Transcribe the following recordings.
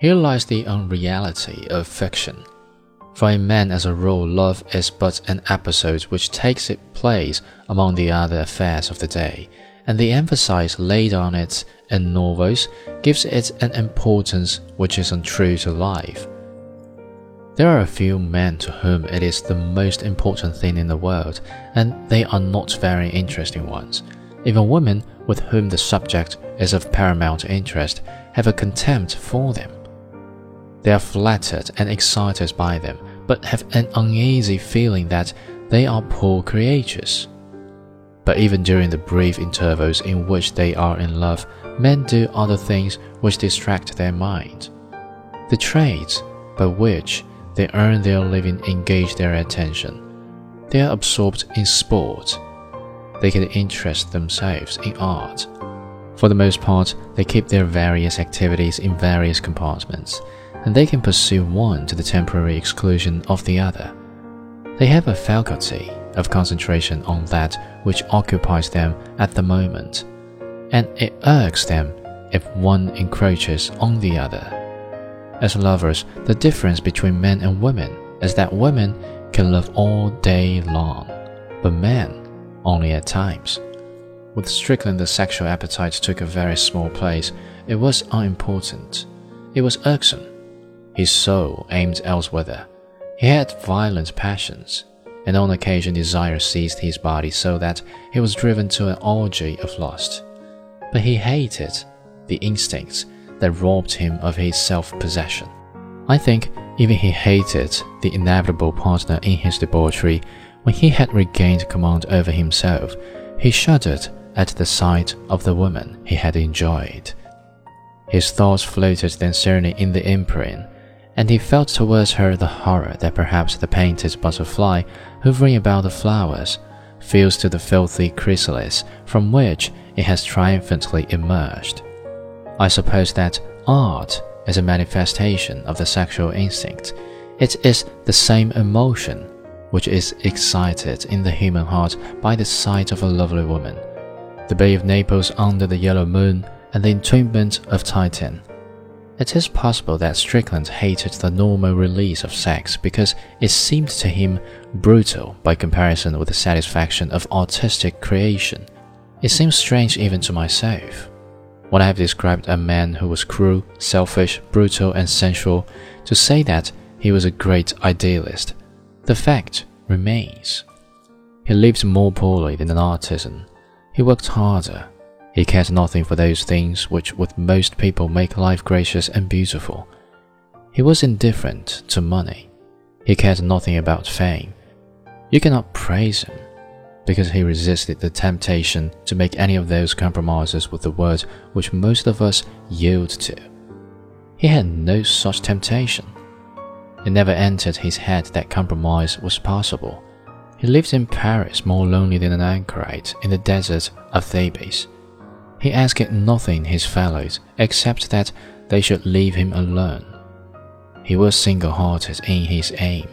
Here lies the unreality of fiction. For a man, as a rule, love is but an episode which takes its place among the other affairs of the day, and the emphasis laid on it in novels gives it an importance which is untrue to life. There are a few men to whom it is the most important thing in the world, and they are not very interesting ones. Even women with whom the subject is of paramount interest have a contempt for them. They are flattered and excited by them, but have an uneasy feeling that they are poor creatures. But even during the brief intervals in which they are in love, men do other things which distract their mind. The trades by which they earn their living engage their attention. They are absorbed in sport they can interest themselves in art. For the most part, they keep their various activities in various compartments, and they can pursue one to the temporary exclusion of the other. They have a faculty of concentration on that which occupies them at the moment, and it irks them if one encroaches on the other. As lovers, the difference between men and women is that women can love all day long, but men only at times. With Strickland, the sexual appetite took a very small place. It was unimportant. It was irksome. His soul aimed elsewhere. He had violent passions, and on occasion desire seized his body so that he was driven to an orgy of lust. But he hated the instincts that robbed him of his self possession. I think even he hated the inevitable partner in his debauchery when he had regained command over himself, he shuddered at the sight of the woman he had enjoyed. His thoughts floated then certainly in the imprint, and he felt towards her the horror that perhaps the painted butterfly hovering about the flowers feels to the filthy chrysalis from which it has triumphantly emerged. I suppose that art is a manifestation of the sexual instinct. It is the same emotion which is excited in the human heart by the sight of a lovely woman, the Bay of Naples under the yellow moon, and the entombment of Titian. It is possible that Strickland hated the normal release of sex because it seemed to him brutal by comparison with the satisfaction of artistic creation. It seems strange even to myself. When I have described a man who was cruel, selfish, brutal, and sensual, to say that he was a great idealist the fact remains. He lived more poorly than an artisan. He worked harder. He cared nothing for those things which with most people make life gracious and beautiful. He was indifferent to money. He cared nothing about fame. You cannot praise him because he resisted the temptation to make any of those compromises with the world which most of us yield to. He had no such temptation. It never entered his head that compromise was possible. He lived in Paris more lonely than an anchorite in the desert of Thebes. He asked nothing his fellows except that they should leave him alone. He was single hearted in his aim,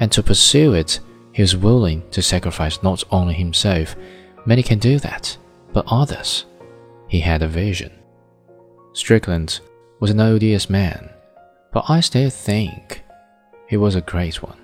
and to pursue it, he was willing to sacrifice not only himself, many can do that, but others. He had a vision. Strickland was an odious man, but I still think he was a great one.